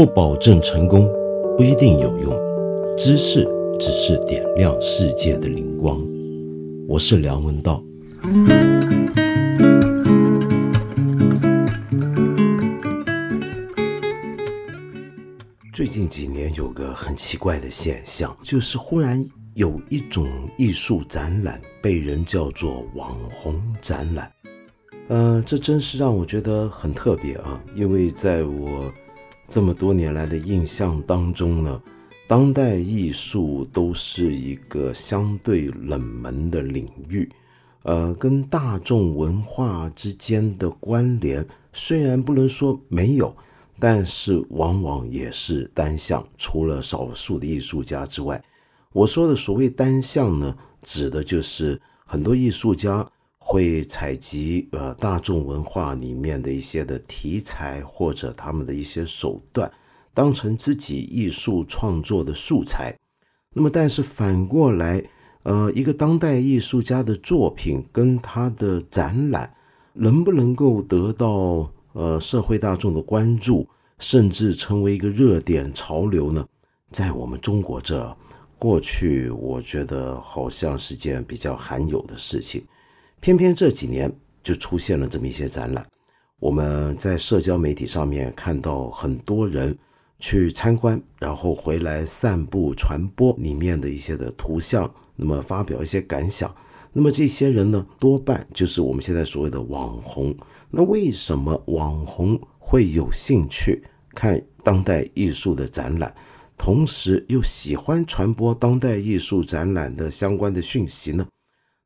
不保证成功，不一定有用。知识只是点亮世界的灵光。我是梁文道。最近几年有个很奇怪的现象，就是忽然有一种艺术展览被人叫做网红展览。呃，这真是让我觉得很特别啊！因为在我这么多年来的印象当中呢，当代艺术都是一个相对冷门的领域，呃，跟大众文化之间的关联虽然不能说没有，但是往往也是单向。除了少数的艺术家之外，我说的所谓单向呢，指的就是很多艺术家。会采集呃大众文化里面的一些的题材或者他们的一些手段，当成自己艺术创作的素材。那么，但是反过来，呃，一个当代艺术家的作品跟他的展览，能不能够得到呃社会大众的关注，甚至成为一个热点潮流呢？在我们中国这，过去我觉得好像是件比较罕有的事情。偏偏这几年就出现了这么一些展览，我们在社交媒体上面看到很多人去参观，然后回来散布传播里面的一些的图像，那么发表一些感想。那么这些人呢，多半就是我们现在所谓的网红。那为什么网红会有兴趣看当代艺术的展览，同时又喜欢传播当代艺术展览的相关的讯息呢？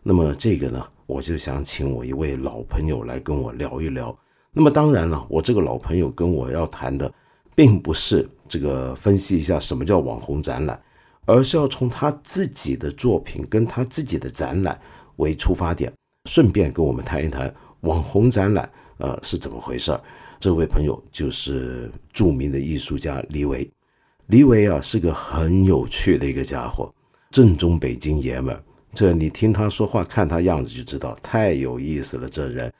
那么这个呢？我就想请我一位老朋友来跟我聊一聊。那么当然了，我这个老朋友跟我要谈的，并不是这个分析一下什么叫网红展览，而是要从他自己的作品跟他自己的展览为出发点，顺便跟我们谈一谈网红展览呃是怎么回事儿。这位朋友就是著名的艺术家黎维。黎维啊是个很有趣的一个家伙，正宗北京爷们儿。这你听他说话，看他样子就知道，太有意思了。这人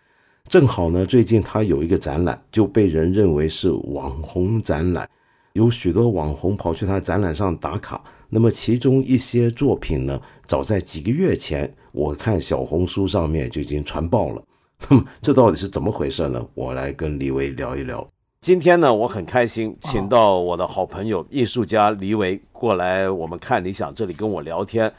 正好呢，最近他有一个展览，就被人认为是网红展览，有许多网红跑去他展览上打卡。那么其中一些作品呢，早在几个月前，我看小红书上面就已经传爆了。那么这到底是怎么回事呢？我来跟李维聊一聊。今天呢，我很开心，请到我的好朋友艺术家李维过来，我们看理想这里跟我聊天。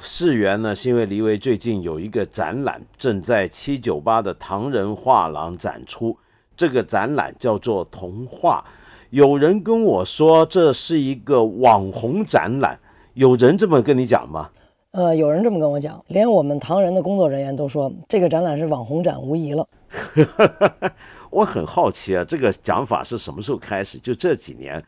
事源呢，是因为黎维最近有一个展览正在七九八的唐人画廊展出，这个展览叫做《童话》。有人跟我说这是一个网红展览，有人这么跟你讲吗？呃，有人这么跟我讲，连我们唐人的工作人员都说这个展览是网红展无疑了。我很好奇啊，这个讲法是什么时候开始？就这几年。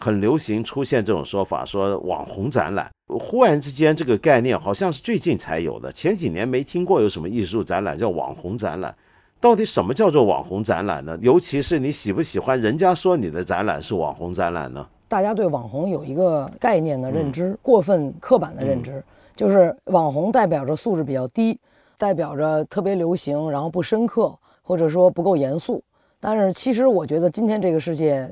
很流行出现这种说法，说网红展览。忽然之间，这个概念好像是最近才有的，前几年没听过有什么艺术展览叫网红展览。到底什么叫做网红展览呢？尤其是你喜不喜欢人家说你的展览是网红展览呢？大家对网红有一个概念的认知，过分刻板的认知，就是网红代表着素质比较低，代表着特别流行，然后不深刻，或者说不够严肃。但是其实我觉得今天这个世界。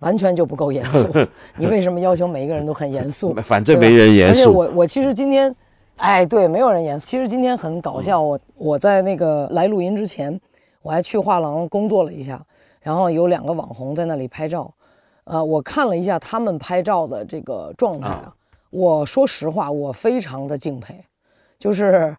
完全就不够严肃，你为什么要求每一个人都很严肃？反正没人严肃。而且我我其实今天，哎，对，没有人严肃。其实今天很搞笑，我我在那个来录音之前，我还去画廊工作了一下，然后有两个网红在那里拍照，呃，我看了一下他们拍照的这个状态啊，我说实话，我非常的敬佩，就是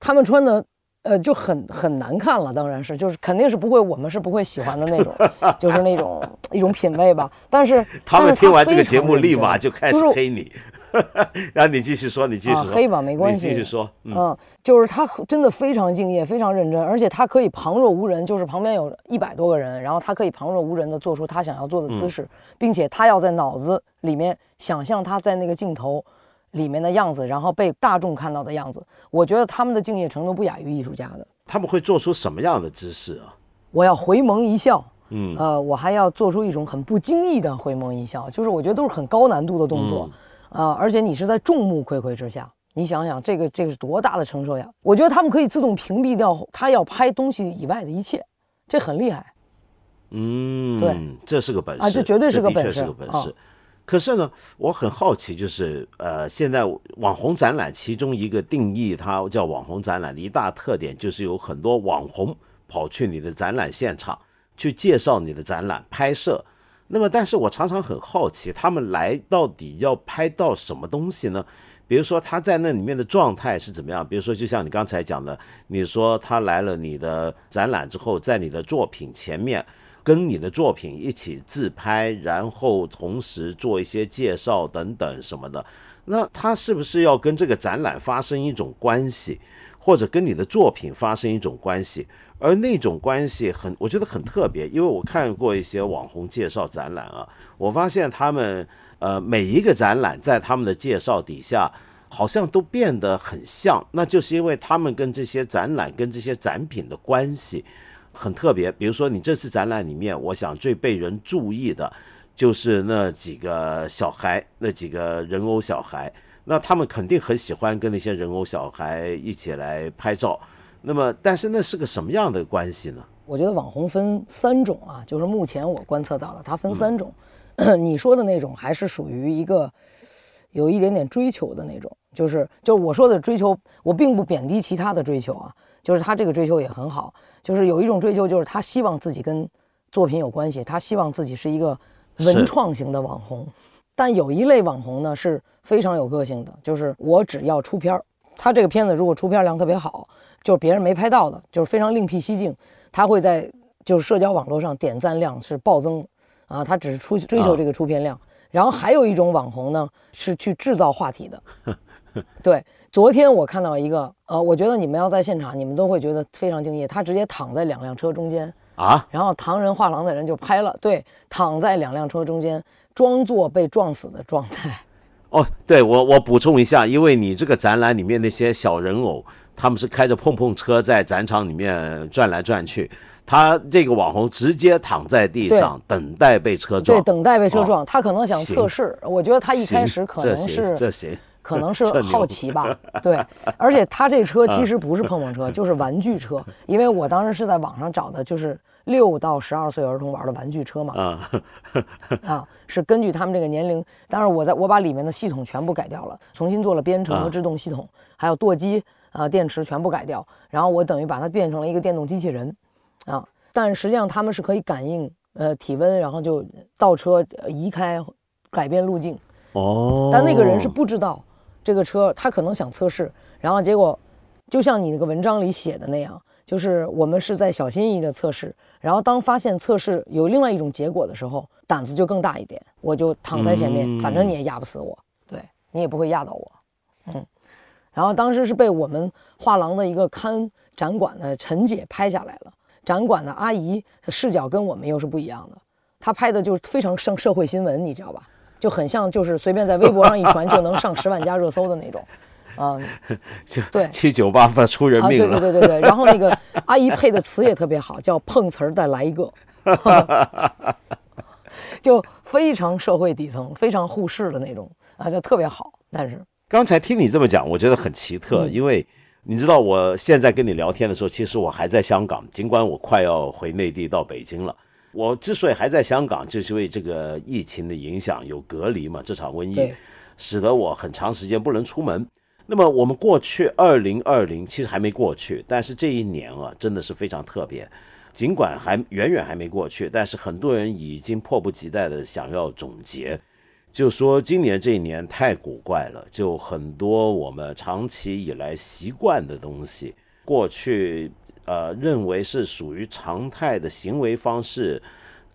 他们穿的。呃，就很很难看了，当然是，就是肯定是不会，我们是不会喜欢的那种，就是那种一种品味吧。但是 他们听完这个节目，立马就开始黑你，然后你继续说，你继续说，黑吧，没关系，继续说。嗯，就是他真的非常敬业，非常认真，而且他可以旁若无人，就是旁边有一百多个人，然后他可以旁若无人的做出他想要做的姿势，并且他要在脑子里面想象他在那个镜头。里面的样子，然后被大众看到的样子，我觉得他们的敬业程度不亚于艺术家的。他们会做出什么样的姿势啊？我要回眸一笑，嗯，呃，我还要做出一种很不经意的回眸一笑，就是我觉得都是很高难度的动作，啊，而且你是在众目睽睽之下，你想想这个这个是多大的承受呀？我觉得他们可以自动屏蔽掉他要拍东西以外的一切，这很厉害。嗯，对，这是个本事啊这绝对是个本事是个本啊事。可是呢，我很好奇，就是呃，现在网红展览其中一个定义，它叫网红展览的一大特点，就是有很多网红跑去你的展览现场去介绍你的展览、拍摄。那么，但是我常常很好奇，他们来到底要拍到什么东西呢？比如说他在那里面的状态是怎么样？比如说，就像你刚才讲的，你说他来了你的展览之后，在你的作品前面跟你的作品一起自拍，然后同时做一些介绍等等什么的。那他是不是要跟这个展览发生一种关系，或者跟你的作品发生一种关系？而那种关系很，我觉得很特别，因为我看过一些网红介绍展览啊，我发现他们呃每一个展览在他们的介绍底下，好像都变得很像，那就是因为他们跟这些展览跟这些展品的关系很特别。比如说你这次展览里面，我想最被人注意的就是那几个小孩，那几个人偶小孩，那他们肯定很喜欢跟那些人偶小孩一起来拍照。那么，但是那是个什么样的关系呢？我觉得网红分三种啊，就是目前我观测到的，它分三种。你说的那种还是属于一个有一点点追求的那种，就是就是我说的追求，我并不贬低其他的追求啊，就是他这个追求也很好，就是有一种追求，就是他希望自己跟作品有关系，他希望自己是一个文创型的网红。但有一类网红呢是非常有个性的，就是我只要出片儿，他这个片子如果出片量特别好，就是别人没拍到的，就是非常另辟蹊径，他会在就是社交网络上点赞量是暴增啊，他只是出追求这个出片量。然后还有一种网红呢，是去制造话题的。对，昨天我看到一个，呃，我觉得你们要在现场，你们都会觉得非常敬业。他直接躺在两辆车中间啊，然后唐人画廊的人就拍了，对，躺在两辆车中间，装作被撞死的状态。哦，对我我补充一下，因为你这个展览里面那些小人偶，他们是开着碰碰车在展场里面转来转去，他这个网红直接躺在地上等待被车撞，对，等待被车哦撞。他可能想测试，我觉得他一开始可这行能是这行，可能是 好奇吧，对，而且他这车其实不是碰碰车，就是玩具车，因为我当时是在网上找的，就是六到十二岁儿童玩的玩具车嘛，啊，啊，是根据他们这个年龄，当然我在我把里面的系统全部改掉了，重新做了编程和啊。制动系统，还有舵机啊、电池全部改掉，然后我等于把它变成了一个电动机器人，啊，但实际上他们是可以感应呃体温，然后就倒车呃移开，改变路径。哦，但那个人是不知道这个车，他可能想测试，然后结果就像你那个文章里写的那样，就是我们是在小心翼翼的测试，然后当发现测试有另外一种结果的时候，胆子就更大一点，我就躺在前面，反正你也压不死我，对你也不会压到我，嗯。然后当时是被我们画廊的一个看展馆的陈姐拍下来了，展馆的阿姨视角跟我们又是不一样的，她拍的就是非常上社会新闻，你知道吧？就很像就是随便在微博上一传就能上十万加热搜的那种，啊、就对七九八发出人命了，对对对对。然后那个阿姨配的词也特别好，叫碰瓷儿再来一个，就非常社会底层、非常护士的那种啊，就特别好。但是刚才听你这么讲，我觉得很奇特，嗯因为你知道我现在跟你聊天的时候，其实我还在香港，尽管我快要回内地到北京了。我之所以还在香港，就是因为这个疫情的影响，有隔离嘛，这场瘟疫使得我很长时间不能出门。那么我们过去二零二零其实还没过去，但是这一年啊，真的是非常特别。尽管还远远还没过去，但是很多人已经迫不及待的想要总结，就说今年这一年太古怪了，就很多我们长期以来习惯的东西，过去呃认为是属于常态的行为方式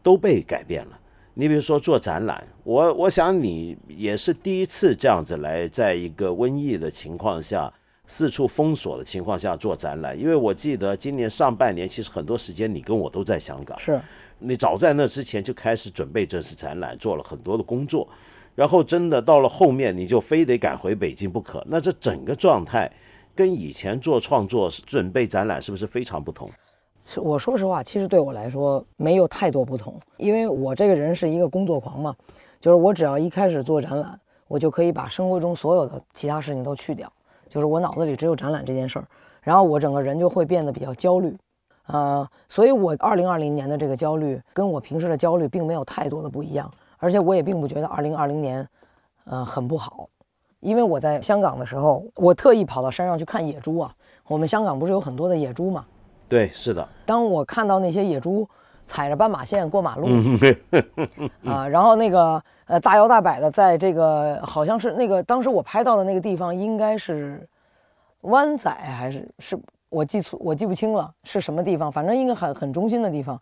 都被改变了。你比如说做展览，我我想你也是第一次这样子来，在一个瘟疫的情况下，四处封锁的情况下做展览，因为我记得今年上半年其实很多时间你跟我都在香港，是你早在那之前就开始准备这次展览，做了很多的工作，然后真的到了后面你就非得赶回北京不可。那这整个状态跟以前做创作、准备展览是不是非常不同？我说实话，其实对我来说没有太多不同，因为我这个人是一个工作狂嘛，就是我只要一开始做展览，我就可以把生活中所有的其他事情都去掉，就是我脑子里只有展览这件事儿，然后我整个人就会变得比较焦虑。呃，所以我二零二零年的这个焦虑跟我平时的焦虑并没有太多的不一样，而且我也并不觉得二零二零年，呃，很不好，因为我在香港的时候，我特意跑到山上去看野猪啊。我们香港不是有很多的野猪嘛？对，是的。当我看到那些野猪踩着斑马线过马路，啊，然后那个呃大摇大摆的在这个好像是那个当时我拍到的那个地方应该是湾仔还是是。我记错，我记不清了是什么地方，反正应该很很中心的地方。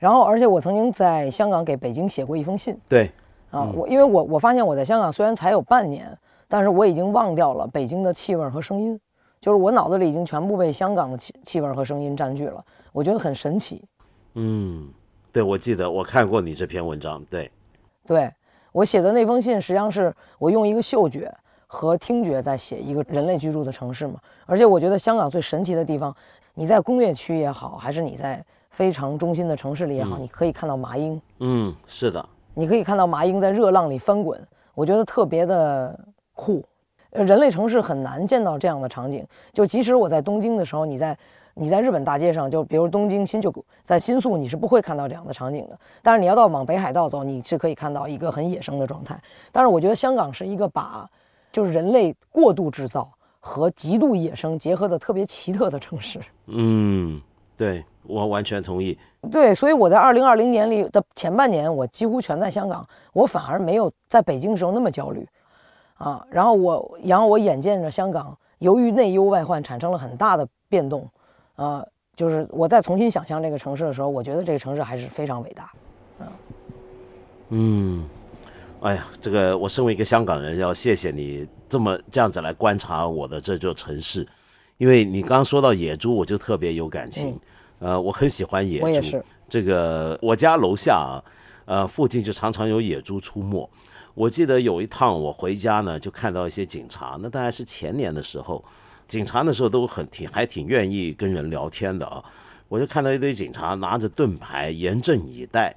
然后，而且我曾经在香港给北京写过一封信。对，啊，我因为我我发现我在香港虽然才有半年，但是我已经忘掉了北京的气味和声音，就是我脑子里已经全部被香港的气气味和声音占据了。我觉得很神奇。嗯，对，我记得我看过你这篇文章。对，对我写的那封信，实际上是我用一个嗅觉。和听觉在写一个人类居住的城市嘛，而且我觉得香港最神奇的地方，你在工业区也好，还是你在非常中心的城市里也好，你可以看到麻鹰。嗯，是的，你可以看到麻鹰在热浪里翻滚，我觉得特别的酷。呃，人类城市很难见到这样的场景，就即使我在东京的时候，你在你在日本大街上，就比如东京新宿，在新宿你是不会看到这样的场景的。但是你要到往北海道走，你是可以看到一个很野生的状态。但是我觉得香港是一个把。就是人类过度制造和极度野生结合的特别奇特的城市。嗯，对我完全同意。对，所以我在二零二零年里的前半年，我几乎全在香港，我反而没有在北京时候那么焦虑啊。然后我，然后我眼见着香港由于内忧外患产生了很大的变动，啊，就是我在重新想象这个城市的时候，我觉得这个城市还是非常伟大。嗯。嗯。哎呀，这个我身为一个香港人，要谢谢你这么这样子来观察我的这座城市，因为你刚说到野猪，我就特别有感情。呃，我很喜欢野猪。我也是。这个我家楼下啊，呃，附近就常常有野猪出没。我记得有一趟我回家呢，就看到一些警察，那大概是前年的时候，警察那时候都很挺还挺愿意跟人聊天的啊。我就看到一堆警察拿着盾牌，严阵以待。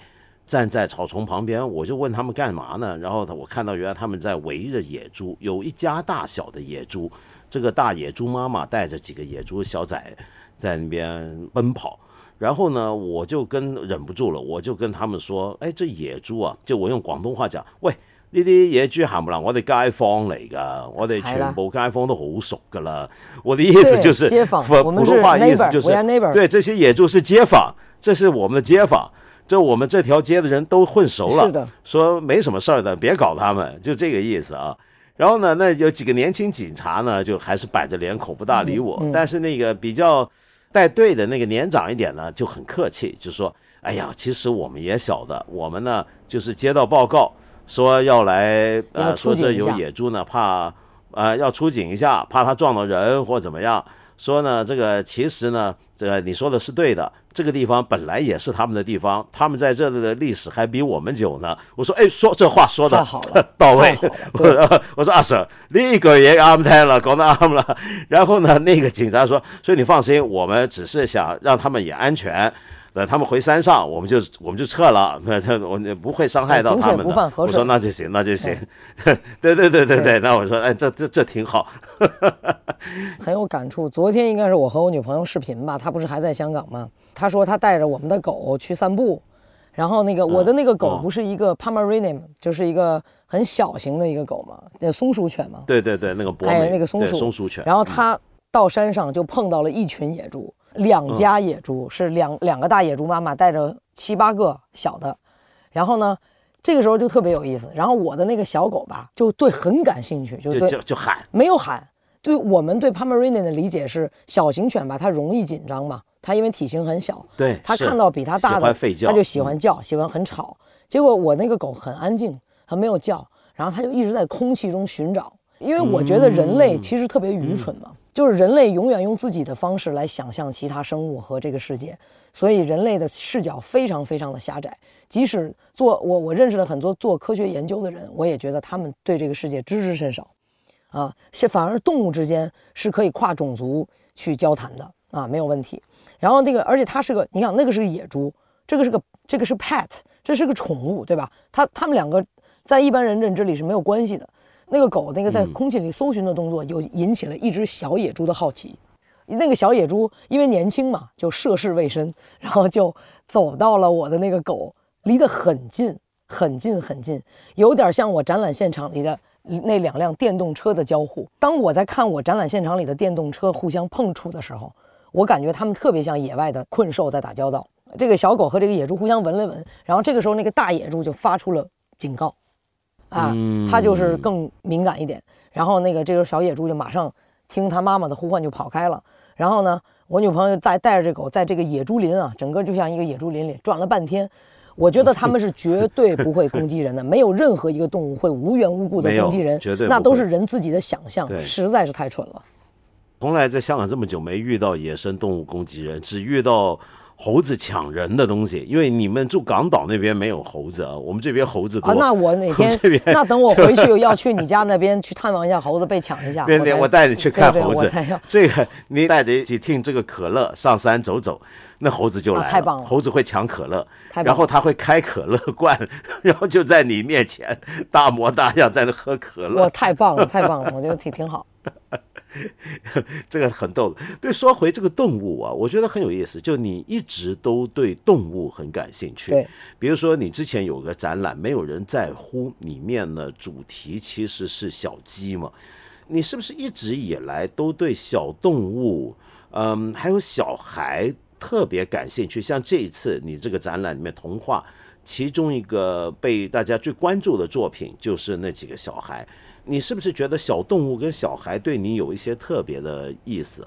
站在草丛旁边，我就问他们干嘛呢？然后我看到原来他们在围着野猪，有一家大小的野猪，这个大野猪妈妈带着几个野猪小崽在那边奔跑。然后呢，我就跟忍不住了，我就跟他们说：“哎，这野猪啊，就我用广东话讲，喂，呢啲野豬行唔啦？我哋街坊嚟噶，我哋全部街坊都好熟噶啦。我的意思就是街坊，普通话意思就是对这些野猪是街坊，这是我们的街坊。”就我们这条街的人都混熟了，是的，说没什么事儿的，别搞他们，就这个意思啊。然后呢，那有几个年轻警察呢，就还是板着脸孔不大理我。但是那个比较带队的那个年长一点呢，就很客气，就说：“哎呀，其实我们也晓得，我们呢就是接到报告说要来，呃，说这有野猪呢，怕呃要出警一下，怕他撞到人或怎么样。说呢，这个其实呢，这个你说的是对的。”这个地方本来也是他们的地方，他们在这里的历史还比我们久呢。我说，哎，说这话说的 到位。我 我说阿 Sir，那个也安排了，搞得安了。然后呢，那个警察说，所以你放心，我们只是想让他们也安全。等他们回山上，我们就我们就撤了。那这我不会伤害到他们的。我说那就行，那就行。对对对对对，那我说，哎，这这这挺好。很有感触。昨天应该是我和我女朋友视频吧，她不是还在香港吗？她说她带着我们的狗去散步，然后那个我的那个狗不是一个 Pomeranian，就是一个很小型的一个狗嘛，那松鼠犬嘛。对对对，那个博美，那个松鼠松鼠犬。然后他到山上就碰到了一群野猪，两家野猪是两两个大野猪妈妈带着七八个小的，然后呢，这个时候就特别有意思。然后我的那个小狗吧，就对很感兴趣，就就就喊，没有喊。对我们对 Pomeranian 的理解是小型犬吧，它容易紧张嘛。它因为体型很小，对，它看到比它大的，它就喜欢叫，喜欢很吵。结果我那个狗很安静，它没有叫，然后它就一直在空气中寻找。因为我觉得人类其实特别愚蠢嘛，就是人类永远用自己的方式来想象其他生物和这个世界，所以人类的视角非常非常的狭窄。即使做我我认识了很多做科学研究的人，我也觉得他们对这个世界知之甚少，啊，是反而动物之间是可以跨种族去交谈的啊，没有问题。然后那个，而且它是个，你想那个是个野猪，这个是个，这个是 pet，这是个宠物，对吧？它它们两个在一般人认知里是没有关系的。那个狗那个在空气里搜寻的动作，又引起了一只小野猪的好奇，那个小野猪因为年轻嘛，就涉世未深，然后就走到了我的那个狗，离得很近，很近，很近，有点像我展览现场里的那两辆电动车的交互。当我在看我展览现场里的电动车互相碰触的时候，我感觉它们特别像野外的困兽在打交道。这个小狗和这个野猪互相闻了闻，然后这个时候那个大野猪就发出了警告，啊，它就是更敏感一点。然后那个这个小野猪就马上听它妈妈的呼唤就跑开了。然后呢，我女朋友带带着这狗在这个野猪林啊，整个就像一个野猪林里转了半天。我觉得他们是绝对不会攻击人的，没有任何一个动物会无缘无故的攻击人，绝对那都是人自己的想象，实在是太蠢了。从来在香港这么久没遇到野生动物攻击人，只遇到。猴子抢人的东西，因为你们住港岛那边没有猴子啊，我们这边猴子多。啊，那我哪天 那等我回去要去你家那边去探望一下猴子被抢一下。我带你去看猴子。对这个你带着一起听这个可乐上山走走，那猴子就来了。太棒了！猴子会抢可乐，然后他会开可乐罐，然后就在你面前大模大样在那喝可乐。哇，太棒了，太棒了，我觉得挺挺好。这个很逗。对，说回这个动物啊，我觉得很有意思。就你一直都对动物很感兴趣。对，比如说你之前有个展览《没有人在乎》，里面呢主题其实是小鸡嘛。你是不是一直以来都对小动物，嗯，还有小孩特别感兴趣？像这一次你这个展览里面童话，其中一个被大家最关注的作品就是那几个小孩。你是不是觉得小动物跟小孩对你有一些特别的意思？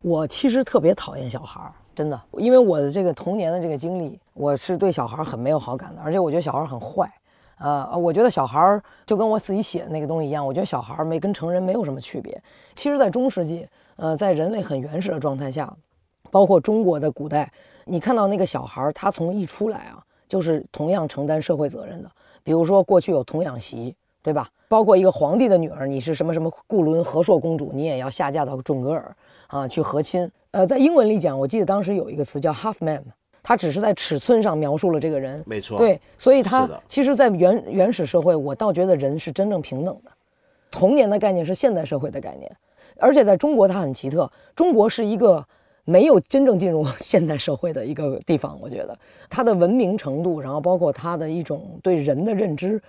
我其实特别讨厌小孩，真的，因为我的这个童年的这个经历，我是对小孩很没有好感的，而且我觉得小孩很坏。呃，我觉得小孩就跟我自己写的那个东西一样，我觉得小孩没跟成人没有什么区别。其实，在中世纪，呃，在人类很原始的状态下，包括中国的古代，你看到那个小孩，他从一出来啊，就是同样承担社会责任的。比如说，过去有童养媳，对吧？包括一个皇帝的女儿，你是什么什么固伦和硕公主，你也要下嫁到准格尔啊去和亲。呃，在英文里讲，我记得当时有一个词叫 half man，他只是在尺寸上描述了这个人。没错。对，所以他其实，在原原始社会，我倒觉得人是真正平等的。童年的概念是现代社会的概念，而且在中国它很奇特，中国是一个没有真正进入 现代社会的一个地方。我觉得它的文明程度，然后包括它的一种对人的认知。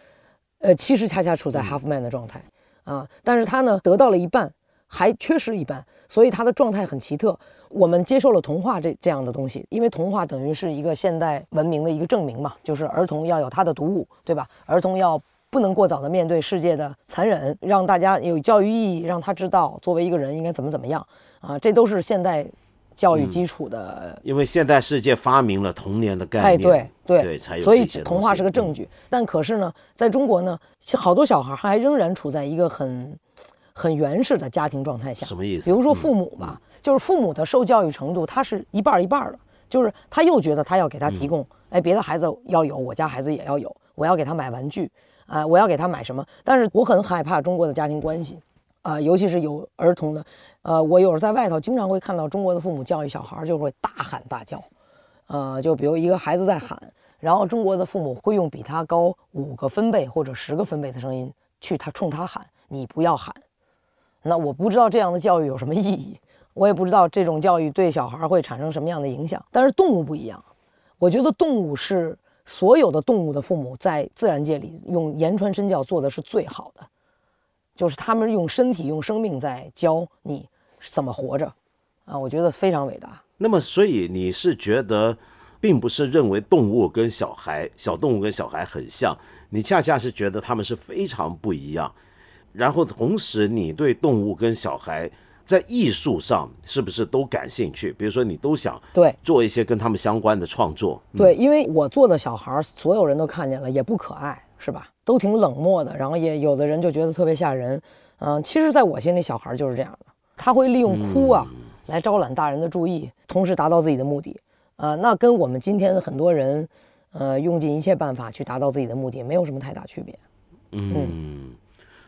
呃，其实恰恰处在 half man 的状态啊，但是他呢得到了一半，还缺失一半，所以他的状态很奇特。我们接受了童话这这样的东西，因为童话等于是一个现代文明的一个证明嘛，就是儿童要有他的读物，对吧？儿童要不能过早的面对世界的残忍，让大家有教育意义，让他知道作为一个人应该怎么怎么样啊，这都是现代。教育基础的，因为现代世界发明了童年的概念，哎，对对，才有所以童话是个证据。但可是呢，在中国呢，好多小孩还仍然处在一个很很原始的家庭状态下。什么意思？比如说父母吧，就是父母的受教育程度，他是一半一半的，就是他又觉得他要给他提供，哎，别的孩子要有，我家孩子也要有，我要给他买玩具，啊，我要给他买什么？但是我很害怕中国的家庭关系。啊，尤其是有儿童的，呃，我有时候在外头经常会看到中国的父母教育小孩就会大喊大叫，呃，就比如一个孩子在喊，然后中国的父母会用比他高五个分贝或者十个分贝的声音去他冲他喊，你不要喊。那我不知道这样的教育有什么意义，我也不知道这种教育对小孩会产生什么样的影响。但是动物不一样，我觉得动物是所有的动物的父母在自然界里用言传身教做的是最好的。就是他们用身体、用生命在教你怎么活着，啊，我觉得非常伟大。那么，所以你是觉得，并不是认为动物跟小孩、小动物跟小孩很像，你恰恰是觉得他们是非常不一样。然后，同时你对动物跟小孩在艺术上是不是都感兴趣？比如说，你都想对做一些跟他们相关的创作。对，因为我做的小孩，所有人都看见了，也不可爱，是吧？都挺冷漠的，然后也有的人就觉得特别吓人，嗯，其实，在我心里，小孩就是这样的，他会利用哭啊来招揽大人的注意，同时达到自己的目的，呃，那跟我们今天的很多人，呃，用尽一切办法去达到自己的目的，没有什么太大区别。嗯，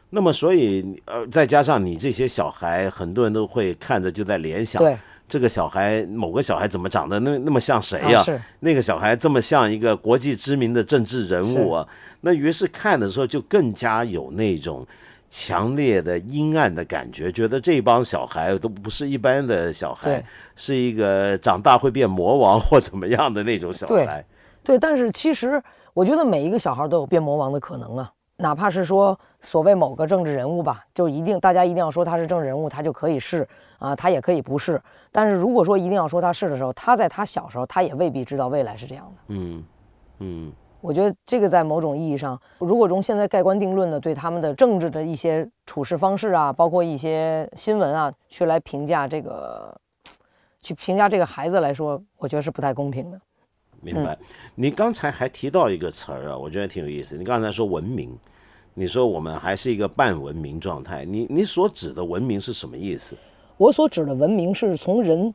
那么所以，呃，再加上你这些小孩，很多人都会看着就在联想。对。这个小孩，某个小孩怎么长得那那么像谁呀？那个小孩这么像一个国际知名的政治人物啊？那于是看的时候就更加有那种强烈的阴暗的感觉，觉得这帮小孩都不是一般的小孩，是一个长大会变魔王或怎么样的那种小孩。对，但是其实我觉得每一个小孩都有变魔王的可能啊，哪怕是说所谓某个政治人物吧，就一定大家一定要说他是政治人物，他就可以是啊，他也可以不是。但是如果说一定要说他是的时候，他在他小时候，他也未必知道未来是这样的。嗯嗯。我觉得这个在某种意义上，如果从现在盖棺定论的对他们的政治的一些处事方式啊，包括一些新闻啊，去来评价这个，去评价这个孩子来说，我觉得是不太公平的。明白。你刚才还提到一个词儿啊，我觉得挺有意思。你刚才说文明，你说我们还是一个半文明状态。你你所指的文明是什么意思？我所指的文明是从人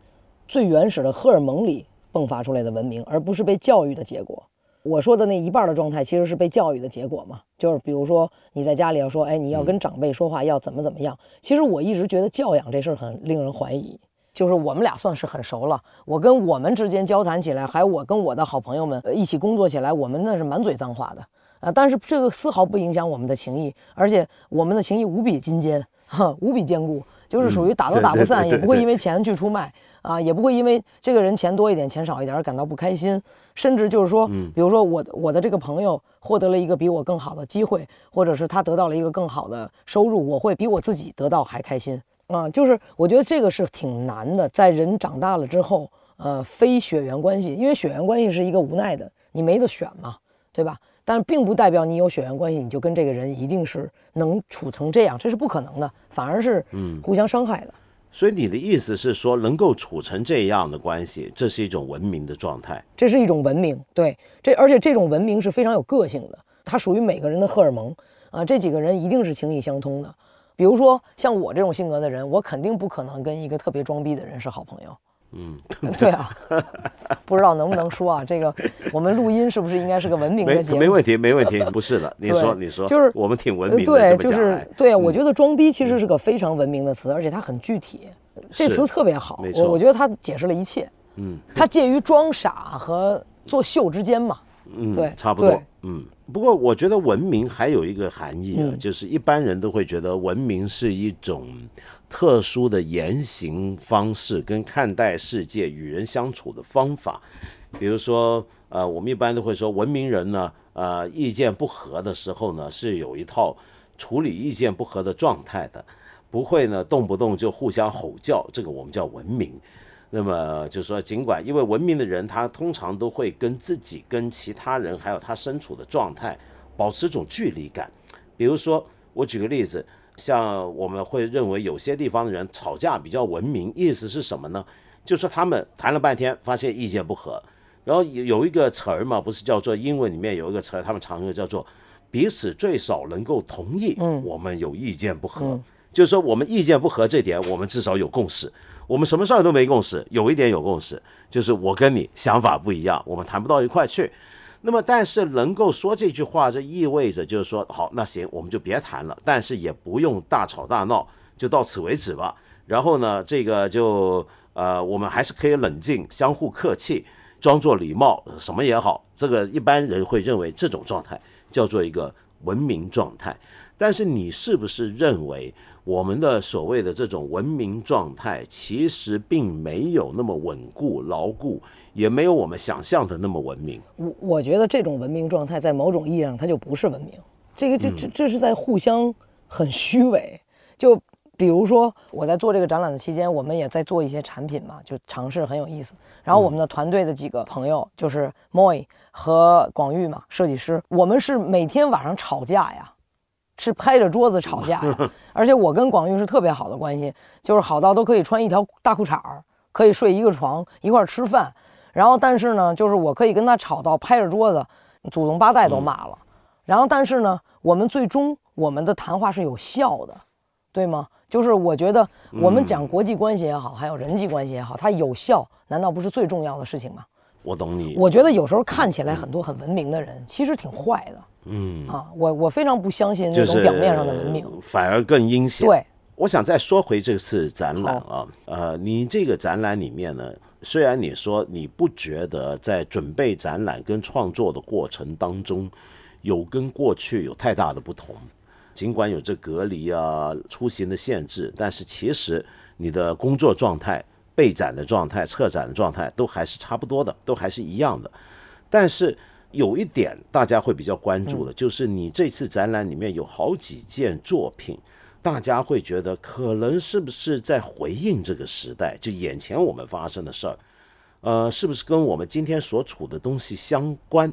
最原始的荷尔蒙里迸发出来的文明，而不是被教育的结果。我说的那一半的状态，其实是被教育的结果嘛？就是比如说你在家里要说，哎，你要跟长辈说话要怎么怎么样。其实我一直觉得教养这事儿很令人怀疑。就是我们俩算是很熟了，我跟我们之间交谈起来，还有我跟我的好朋友们一起工作起来，我们那是满嘴脏话的啊。但是这个丝毫不影响我们的情谊，而且我们的情谊无比金坚，哈，无比坚固。就是属于打都打不散，也不会因为钱去出卖啊，也不会因为这个人钱多一点、钱少一点而感到不开心。甚至就是说，比如说我我的这个朋友获得了一个比我更好的机会，或者是他得到了一个更好的收入，我会比我自己得到还开心啊。就是我觉得这个是挺难的，在人长大了之后，呃，非血缘关系，因为血缘关系是一个无奈的，你没得选嘛，对吧？但并不代表你有血缘关系，你就跟这个人一定是能处成这样，这是不可能的，反而是嗯互相伤害的。所以你的意思是说，能够处成这样的关系，这是一种文明的状态，这是一种文明。对，这而且这种文明是非常有个性的，它属于每个人的荷尔蒙啊。这几个人一定是情意相通的。比如说像我这种性格的人，我肯定不可能跟一个特别装逼的人是好朋友。嗯，对啊，不知道能不能说啊？这个 我们录音是不是应该是个文明的节目？没问题，没问题，不是的。你说，你说，就是我们挺文明的。对，就是对。我觉得装逼其实是个非常文明的词，而且它很具体，这词特别好。我我觉得它解释了一切。嗯，它介于装傻和作秀之间嘛。嗯，对，差不多。嗯，不过我觉得文明还有一个含义啊，就是一般人都会觉得文明是一种特殊的言行方式跟看待世界、与人相处的方法。比如说，呃，我们一般都会说，文明人呢，呃，意见不合的时候呢，是有一套处理意见不合的状态的，不会呢动不动就互相吼叫，这个我们叫文明。那么就是说，尽管因为文明的人，他通常都会跟自己、跟其他人，还有他身处的状态，保持一种距离感。比如说，我举个例子，像我们会认为有些地方的人吵架比较文明，意思是什么呢？就是他们谈了半天，发现意见不合，然后有有一个词儿嘛，不是叫做英文里面有一个词儿，他们常用叫做彼此最少能够同意，嗯，我们有意见不合，就是说我们意见不合这点，我们至少有共识。我们什么事儿都没共识，有一点有共识，就是我跟你想法不一样，我们谈不到一块去。那么，但是能够说这句话，这意味着就是说，好，那行，我们就别谈了，但是也不用大吵大闹，就到此为止吧。然后呢，这个就呃，我们还是可以冷静，相互客气，装作礼貌，什么也好。这个一般人会认为这种状态叫做一个文明状态。但是你是不是认为？我们的所谓的这种文明状态，其实并没有那么稳固牢固，也没有我们想象的那么文明。我我觉得这种文明状态，在某种意义上，它就不是文明。这个这这这是在互相很虚伪。就比如说，我在做这个展览的期间，我们也在做一些产品嘛，就尝试很有意思。然后我们的团队的几个朋友，就是 Moy 和广玉嘛，设计师，我们是每天晚上吵架呀。是拍着桌子吵架，而且我跟广玉是特别好的关系，就是好到都可以穿一条大裤衩儿，可以睡一个床，一块儿吃饭。然后，但是呢，就是我可以跟他吵到拍着桌子，祖宗八代都骂了。然后，但是呢，我们最终我们的谈话是有效的，对吗？就是我觉得我们讲国际关系也好，还有人际关系也好，它有效，难道不是最重要的事情吗？我懂你。我觉得有时候看起来很多很文明的人，其实挺坏的。嗯啊，我我非常不相信那种表面上的文明，反而更阴险。对，我想再说回这次展览啊，呃，你这个展览里面呢，虽然你说你不觉得在准备展览跟创作的过程当中有跟过去有太大的不同，尽管有这隔离啊、出行的限制，但是其实你的工作状态、备展的状态、策展的状态都还是差不多的，都还是一样的。但是有一点大家会比较关注的，就是你这次展览里面有好几件作品，大家会觉得可能是不是在回应这个时代，就眼前我们发生的事儿，呃，是不是跟我们今天所处的东西相关？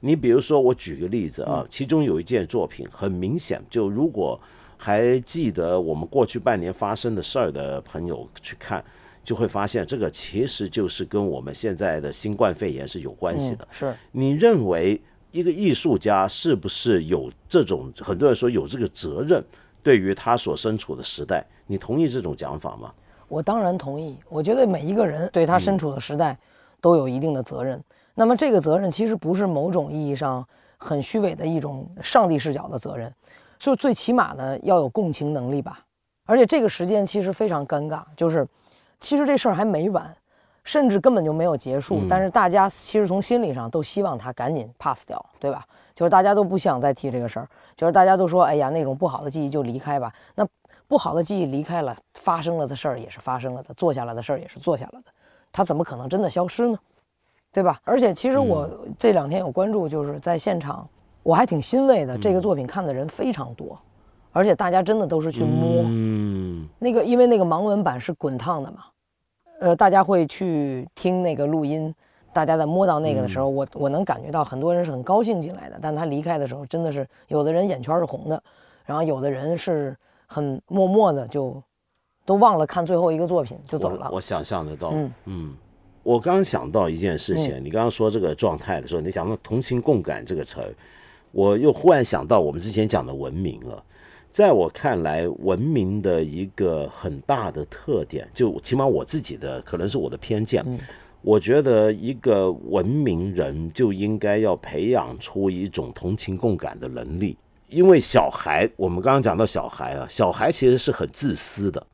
你比如说，我举个例子啊，其中有一件作品，很明显，就如果还记得我们过去半年发生的事儿的朋友去看，就会发现这个其实就是跟我们现在的新冠肺炎是有关系的。是你认为一个艺术家是不是有这种？很多人说有这个责任，对于他所身处的时代，你同意这种讲法吗？我当然同意。我觉得每一个人对他身处的时代都有一定的责任。那么这个责任其实不是某种意义上很虚伪的一种上帝视角的责任，就最起码呢要有共情能力吧。而且这个时间其实非常尴尬，就是其实这事儿还没完，甚至根本就没有结束。但是大家其实从心理上都希望他赶紧 pass 掉，对吧？就是大家都不想再提这个事儿，就是大家都说，哎呀，那种不好的记忆就离开吧。那不好的记忆离开了，发生了的事儿也是发生了的，做下来的事儿也是做下了的，他怎么可能真的消失呢？对吧？而且其实我这两天有关注，就是在现场，我还挺欣慰的。这个作品看的人非常多，而且大家真的都是去摸。嗯。那个，因为那个盲文版是滚烫的嘛，呃，大家会去听那个录音。大家在摸到那个的时候，我我能感觉到很多人是很高兴进来的，但他离开的时候，真的是有的人眼圈是红的，然后有的人是很默默的就都忘了看最后一个作品就走了。我想象得到。嗯嗯。我刚想到一件事情，你刚刚说这个状态的时候，你讲到同情共感这个词儿，我又忽然想到我们之前讲的文明了。在我看来，文明的一个很大的特点，就起码我自己的可能是我的偏见，我觉得一个文明人就应该要培养出一种同情共感的能力，因为小孩，我们刚刚讲到小孩啊，小孩其实是很自私的。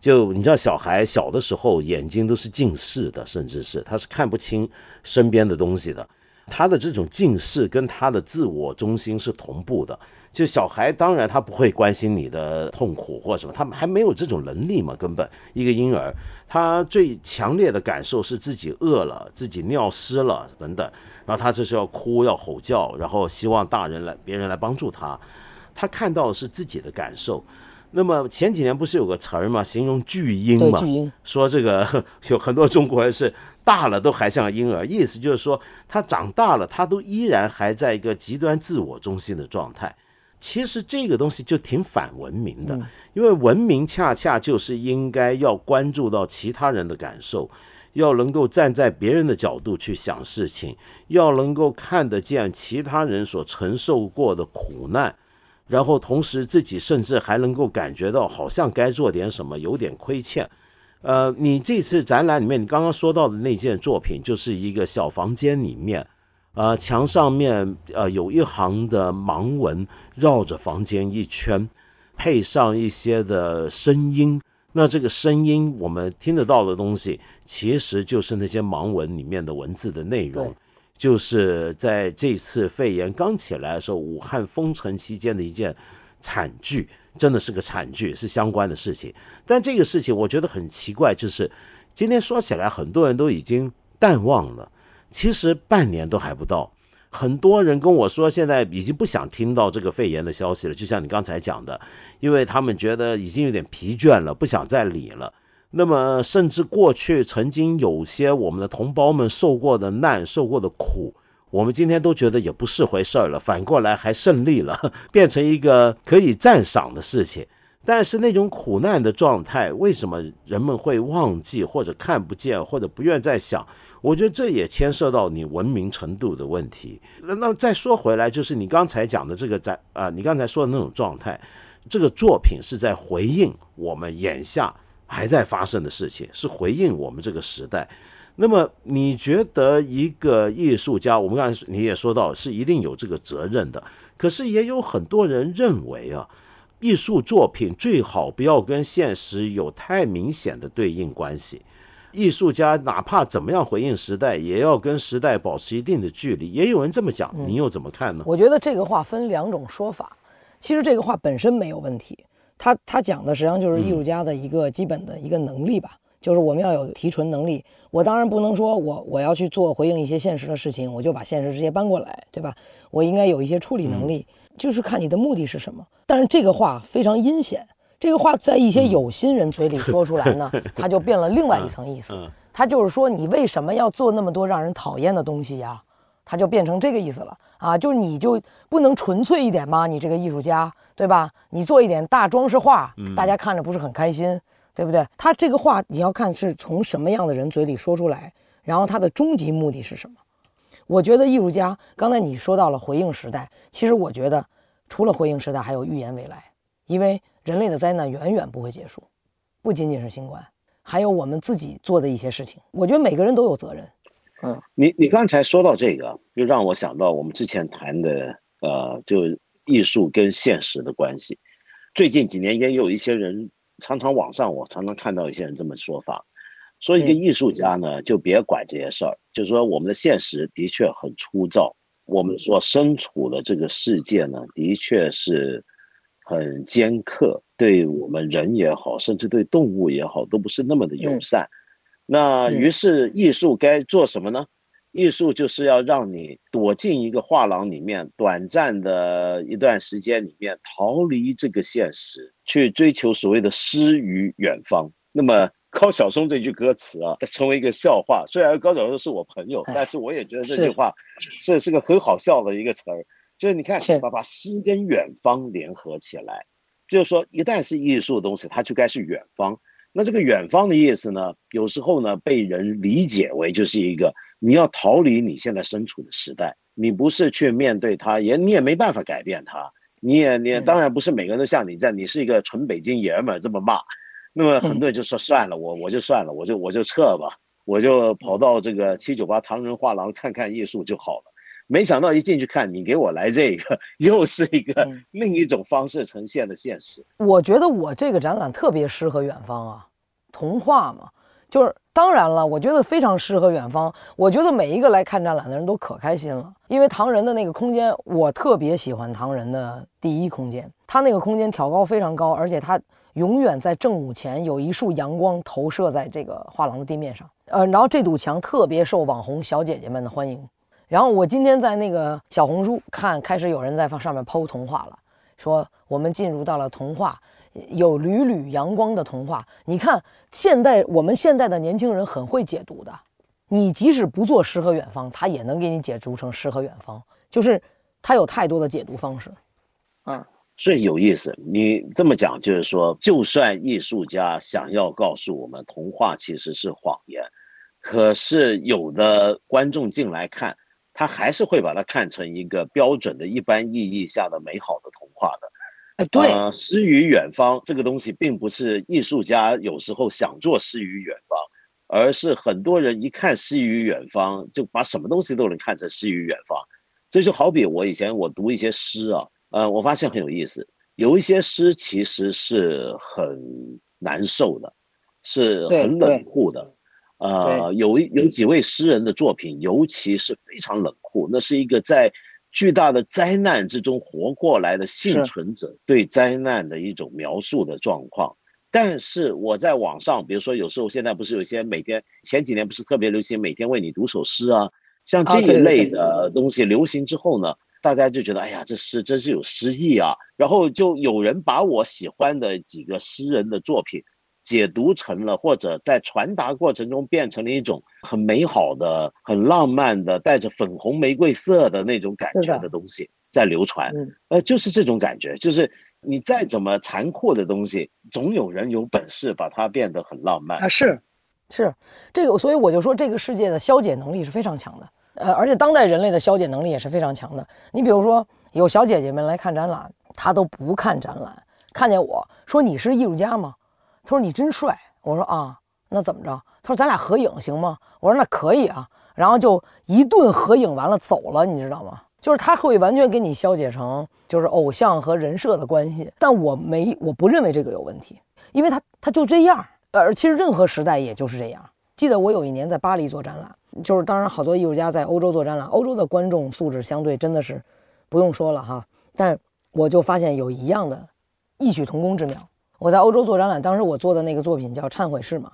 就你知道，小孩小的时候眼睛都是近视的，甚至是他是看不清身边的东西的。他的这种近视跟他的自我中心是同步的。就小孩当然他不会关心你的痛苦或什么，他们还没有这种能力嘛，根本一个婴儿他最强烈的感受是自己饿了，自己尿湿了等等，然后他这是要哭要吼叫，然后希望大人来别人来帮助他。他看到的是自己的感受。那么前几年不是有个词儿嘛，形容巨婴嘛，说这个 有很多中国人是大了都还像婴儿，意思就是说他长大了，他都依然还在一个极端自我中心的状态。其实这个东西就挺反文明的，因为文明恰恰就是应该要关注到其他人的感受，要能够站在别人的角度去想事情，要能够看得见其他人所承受过的苦难。然后同时自己甚至还能够感觉到好像该做点什么，有点亏欠。呃，你这次展览里面，你刚刚说到的那件作品，就是一个小房间里面，呃，墙上面呃有一行的盲文绕着房间一圈，配上一些的声音。那这个声音我们听得到的东西，其实就是那些盲文里面的文字的内容。就是在这次肺炎刚起来的时候，武汉封城期间的一件惨剧，真的是个惨剧，是相关的事情。但这个事情我觉得很奇怪，就是今天说起来，很多人都已经淡忘了。其实半年都还不到，很多人跟我说，现在已经不想听到这个肺炎的消息了。就像你刚才讲的，因为他们觉得已经有点疲倦了，不想再理了。那么，甚至过去曾经有些我们的同胞们受过的难、受过的苦，我们今天都觉得也不是回事儿了。反过来还胜利了，变成一个可以赞赏的事情。但是那种苦难的状态，为什么人们会忘记，或者看不见，或者不愿再想？我觉得这也牵涉到你文明程度的问题。那那再说回来，就是你刚才讲的这个在啊，你刚才说的那种状态，这个作品是在回应我们眼下。还在发生的事情是回应我们这个时代。那么，你觉得一个艺术家，我们刚才你也说到是一定有这个责任的。可是也有很多人认为啊，艺术作品最好不要跟现实有太明显的对应关系。艺术家哪怕怎么样回应时代，也要跟时代保持一定的距离。也有人这么讲，你又怎么看呢？我觉得这个话分两种说法。其实这个话本身没有问题，他他讲的实际上就是艺术家的一个基本的一个能力吧，就是我们要有提纯能力。我当然不能说我我要去做回应一些现实的事情，我就把现实直接搬过来，对吧？我应该有一些处理能力，就是看你的目的是什么。但是这个话非常阴险，这个话在一些有心人嘴里说出来呢，它就变了另外一层意思。他就是说你为什么要做那么多让人讨厌的东西呀？它就变成这个意思了啊！就是你就不能纯粹一点吗？你这个艺术家，对吧？你做一点大装饰画，大家看着不是很开心，对不对？他这个话你要看是从什么样的人嘴里说出来，然后他的终极目的是什么？我觉得艺术家刚才你说到了回应时代，其实我觉得除了回应时代，还有预言未来，因为人类的灾难远远不会结束，不仅仅是新冠，还有我们自己做的一些事情。我觉得每个人都有责任。嗯，你你刚才说到这个，就让我想到我们之前谈的，呃，就艺术跟现实的关系。最近几年也有一些人，常常网上我常常看到一些人这么说法，说一个艺术家呢，就别管这些事儿，就是说我们的现实的确很粗糙，我们所身处的这个世界呢，的确是很尖刻，对我们人也好，甚至对动物也好，都不是那么的友善。那于是艺术该做什么呢？艺术就是要让你躲进一个画廊里面，短暂的一段时间里面逃离这个现实，去追求所谓的诗与远方。那么 高晓松这句歌词啊，成为一个笑话。虽然高晓松是我朋友，但是我也觉得这句话是是个很好笑的一个词儿。就是你看，把把诗跟远方联合起来，就是说，一旦是艺术的东西，它就该是远方。那这个远方的意思呢？有时候呢，被人理解为就是一个你要逃离你现在身处的时代，你不是去面对它，也你也没办法改变它，你也你当然不是每个人都像你这样，你是一个纯北京爷们儿这么骂，那么很多人就说算了，我我就算了，我就我就撤吧，我就跑到这个七九八唐人画廊看看艺术就好了。没想到一进去看，你给我来这个，又是一个另一种方式呈现的现实。我觉得我这个展览特别适合远方啊，童话嘛，就是当然了，我觉得非常适合远方。我觉得每一个来看展览的人都可开心了，因为唐人的那个空间，我特别喜欢唐人的第一空间，他那个空间挑高非常高，而且他永远在正午前有一束阳光投射在这个画廊的地面上，呃，然后这堵墙特别受网红小姐姐们的欢迎。然后我今天在那个小红书看，开始有人在放上面剖童话了，说我们进入到了童话，有缕缕阳光的童话。你看，现代我们现在的年轻人很会解读的，你即使不做诗和远方，他也能给你解读成诗和远方，就是他有太多的解读方式。嗯，所以有意思。你这么讲，就是说，就算艺术家想要告诉我们童话其实是谎言，可是有的观众进来看。他还是会把它看成一个标准的一般意义下的美好的童话的，哎，对，诗与远方这个东西，并不是艺术家有时候想做诗与远方，而是很多人一看诗与远方，就把什么东西都能看成诗与远方。这就好比我以前我读一些诗啊，呃，我发现很有意思，有一些诗其实是很难受的，是很冷酷的。呃，有有几位诗人的作品，尤其是非常冷酷。那是一个在巨大的灾难之中活过来的幸存者对灾难的一种描述的状况。但是我在网上，比如说有时候现在不是有些每天前几年不是特别流行每天为你读首诗啊，像这一类的东西流行之后呢，大家就觉得哎呀，这诗真是有诗意啊。然后就有人把我喜欢的几个诗人的作品。解读成了，或者在传达过程中变成了一种很美好的、很浪漫的、带着粉红玫瑰色的那种感觉的东西在流传。呃，就是这种感觉，就是你再怎么残酷的东西，总有人有本事把它变得很浪漫啊！是，是这个，所以我就说，这个世界的消解能力是非常强的。呃，而且当代人类的消解能力也是非常强的。你比如说，有小姐姐们来看展览，她都不看展览，看见我说你是艺术家吗？他说你真帅，我说啊，那怎么着？他说咱俩合影行吗？我说那可以啊，然后就一顿合影完了走了，你知道吗？就是他会完全给你消解成就是偶像和人设的关系，但我没，我不认为这个有问题，因为他他就这样，呃，其实任何时代也就是这样。记得我有一年在巴黎做展览，就是当然好多艺术家在欧洲做展览，欧洲的观众素质相对真的是不用说了哈，但。我就发现有一样的异曲同工之妙。我在欧洲做展览，当时我做的那个作品叫《忏悔室》嘛。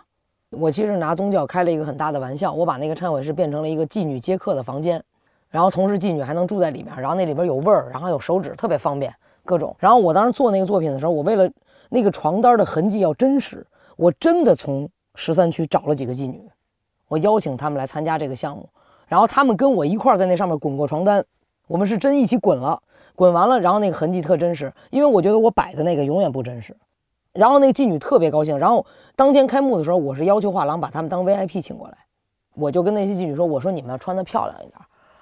我其实拿宗教开了一个很大的玩笑，我把那个忏悔室变成了一个妓女接客的房间，然后同时妓女还能住在里面，然后那里边有味儿，然后有手指，特别方便各种。然后我当时做那个作品的时候，我为了那个床单的痕迹要真实，我真的从十三区找了几个妓女，我邀请他们来参加这个项目，然后他们跟我一块在那上面滚过床单，我们是真一起滚了，滚完了，然后那个痕迹特真实，因为我觉得我摆的那个永远不真实。然后那个妓女特别高兴。然后当天开幕的时候，我是要求画廊把他们当 VIP 请过来，我就跟那些妓女说：“我说你们要穿的漂亮一点，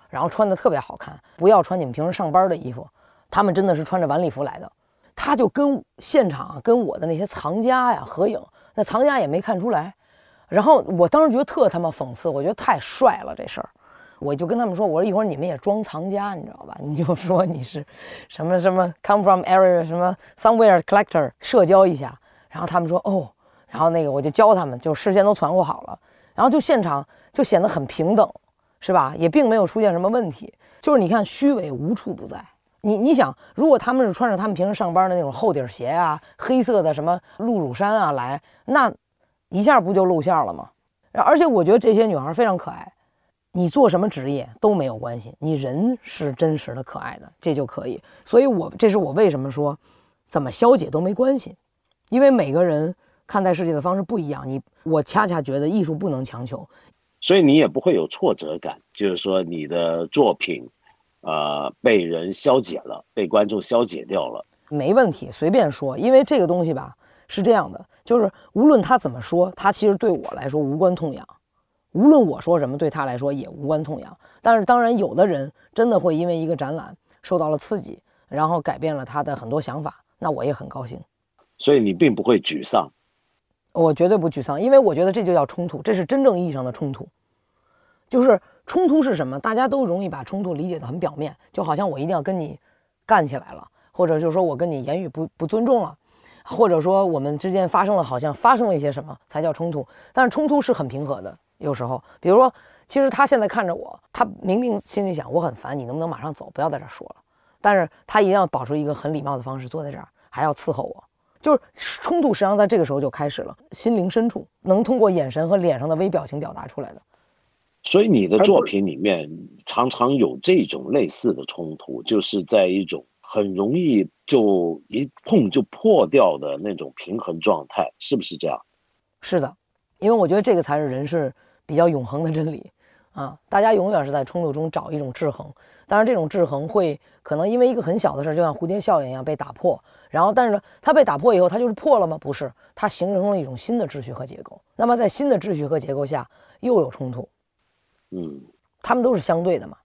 然后穿的特别好看，不要穿你们平时上班的衣服。”他们真的是穿着晚礼服来的。他就跟现场跟我的那些藏家呀合影，那藏家也没看出来。然后我当时觉得特他妈讽刺，我觉得太帅了这事儿。我就跟他们说：“我说一会儿你们也装藏家，你知道吧？你就说你是什么什么 come from area 什么 somewhere collector，社交一下。”然后他们说：“哦。”然后那个我就教他们，就事先都传过好了。然后就现场就显得很平等，是吧？也并没有出现什么问题。就是你看，虚伪无处不在。你你想，如果他们是穿着他们平时上班的那种厚底鞋啊、黑色的什么露乳衫啊来，那一下不就露馅了吗？而且我觉得这些女孩非常可爱。你做什么职业都没有关系，你人是真实的、可爱的，这就可以。所以，我这是我为什么说，怎么消解都没关系，因为每个人看待世界的方式不一样。你我恰恰觉得艺术不能强求，所以你也不会有挫折感，就是说你的作品，呃，被人消解了，被观众消解掉了，没问题，随便说。因为这个东西吧，是这样的，就是无论他怎么说，他其实对我来说无关痛痒。无论我说什么，对他来说也无关痛痒。但是，当然，有的人真的会因为一个展览受到了刺激，然后改变了他的很多想法，那我也很高兴。所以你并不会沮丧，我绝对不沮丧，因为我觉得这就叫冲突，这是真正意义上的冲突。就是冲突是什么？大家都容易把冲突理解得很表面，就好像我一定要跟你干起来了，或者就是说我跟你言语不不尊重了，或者说我们之间发生了好像发生了一些什么才叫冲突。但是冲突是很平和的。有时候，比如说，其实他现在看着我，他明明心里想我很烦，你能不能马上走，不要在这说了。但是他一定要保持一个很礼貌的方式坐在这儿，还要伺候我。就是冲突实际上在这个时候就开始了，心灵深处能通过眼神和脸上的微表情表达出来的。所以你的作品里面常常有这种类似的冲突，就是在一种很容易就一碰就破掉的那种平衡状态，是不是这样？是的。因为我觉得这个才是人是比较永恒的真理啊！大家永远是在冲突中找一种制衡，当然这种制衡会可能因为一个很小的事儿，就像蝴蝶效应一样被打破。然后，但是它被打破以后，它就是破了吗？不是，它形成了一种新的秩序和结构。那么在新的秩序和结构下又有冲突，嗯，他们都是相对的嘛。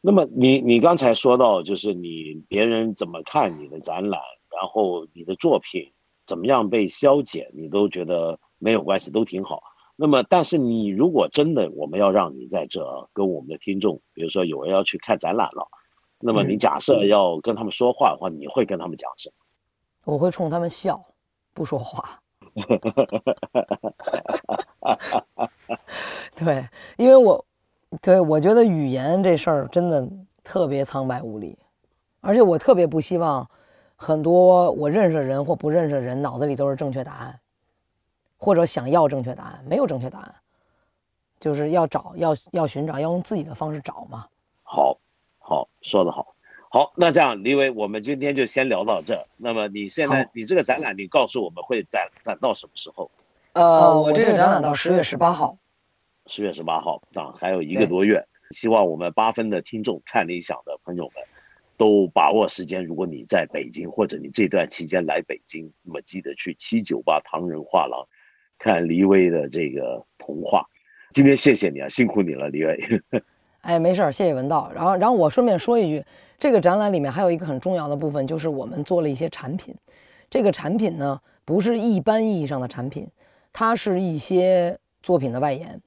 那么你你刚才说到，就是你别人怎么看你的展览，然后你的作品怎么样被消解，你都觉得。没有关系，都挺好。那么，但是你如果真的我们要让你在这跟我们的听众，比如说有人要去看展览了，那么你假设要跟他们说话的话，你会跟他们讲什么？我会冲他们笑，不说话。对，因为我，对我觉得语言这事儿真的特别苍白无力，而且我特别不希望很多我认识的人或不认识的人脑子里都是正确答案。或者想要正确答案，没有正确答案，就是要找，要要寻找，要用自己的方式找嘛。好，好，说得好，好，那这样，李伟，我们今天就先聊到这。那么你现在，你这个展览，你告诉我们会展展到什么时候？呃，我这个展览到十月十八号。十月十八号，啊，还有一个多月。希望我们八分的听众，看理想的朋友们，都把握时间。如果你在北京，或者你这段期间来北京，那么记得去七九八唐人画廊。看黎威的这个童话，今天谢谢你啊，辛苦你了，黎威。哎，没事儿，谢谢文道。然后，然后我顺便说一句，这个展览里面还有一个很重要的部分，就是我们做了一些产品。这个产品呢，不是一般意义上的产品，它是一些作品的外延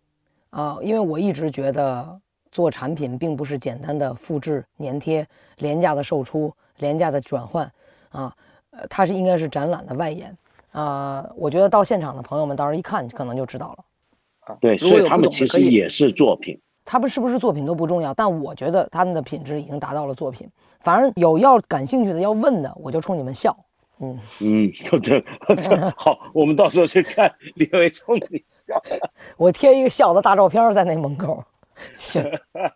啊。因为我一直觉得做产品并不是简单的复制粘贴、廉价的售出、廉价的转换啊，呃，它是应该是展览的外延。啊，我觉得到现场的朋友们到时候一看，可能就知道了。对，所以他们其实也是作品。他们是不是作品都不重要，但我觉得他们的品质已经达到了作品。反正有要感兴趣的要问的，我就冲你们笑。嗯嗯，对，好，我们到时候去看李维冲你笑。我贴一个笑的大照片在那门口。行，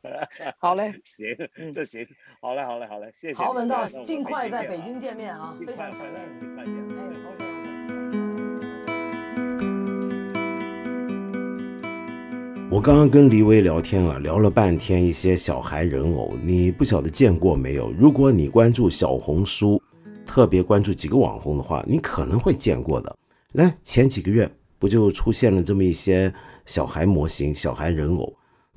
好嘞，行，这行，好嘞，好嘞，好嘞，谢谢。好，文道，尽快在北京见面啊，非常想念你。尽快见。哎，OK。我刚刚跟黎威聊天啊，聊了半天一些小孩人偶，你不晓得见过没有？如果你关注小红书，特别关注几个网红的话，你可能会见过的。来，前几个月不就出现了这么一些小孩模型、小孩人偶？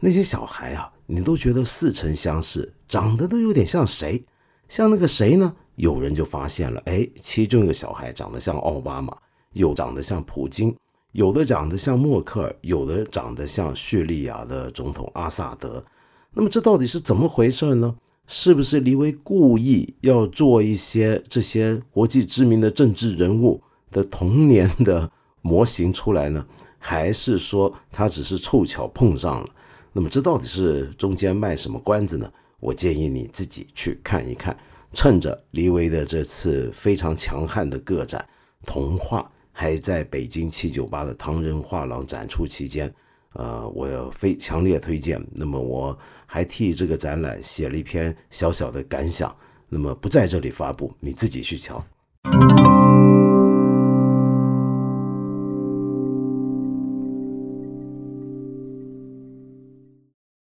那些小孩啊，你都觉得似曾相识，长得都有点像谁？像那个谁呢？有人就发现了，哎，其中一个小孩长得像奥巴马，又长得像普京。有的长得像默克尔，有的长得像叙利亚的总统阿萨德。那么这到底是怎么回事呢？是不是黎威故意要做一些这些国际知名的政治人物的童年的模型出来呢？还是说他只是凑巧碰上了？那么这到底是中间卖什么关子呢？我建议你自己去看一看。趁着黎威的这次非常强悍的个展，童话。还在北京七九八的唐人画廊展出期间，呃，我非强烈推荐。那么我还替这个展览写了一篇小小的感想，那么不在这里发布，你自己去瞧。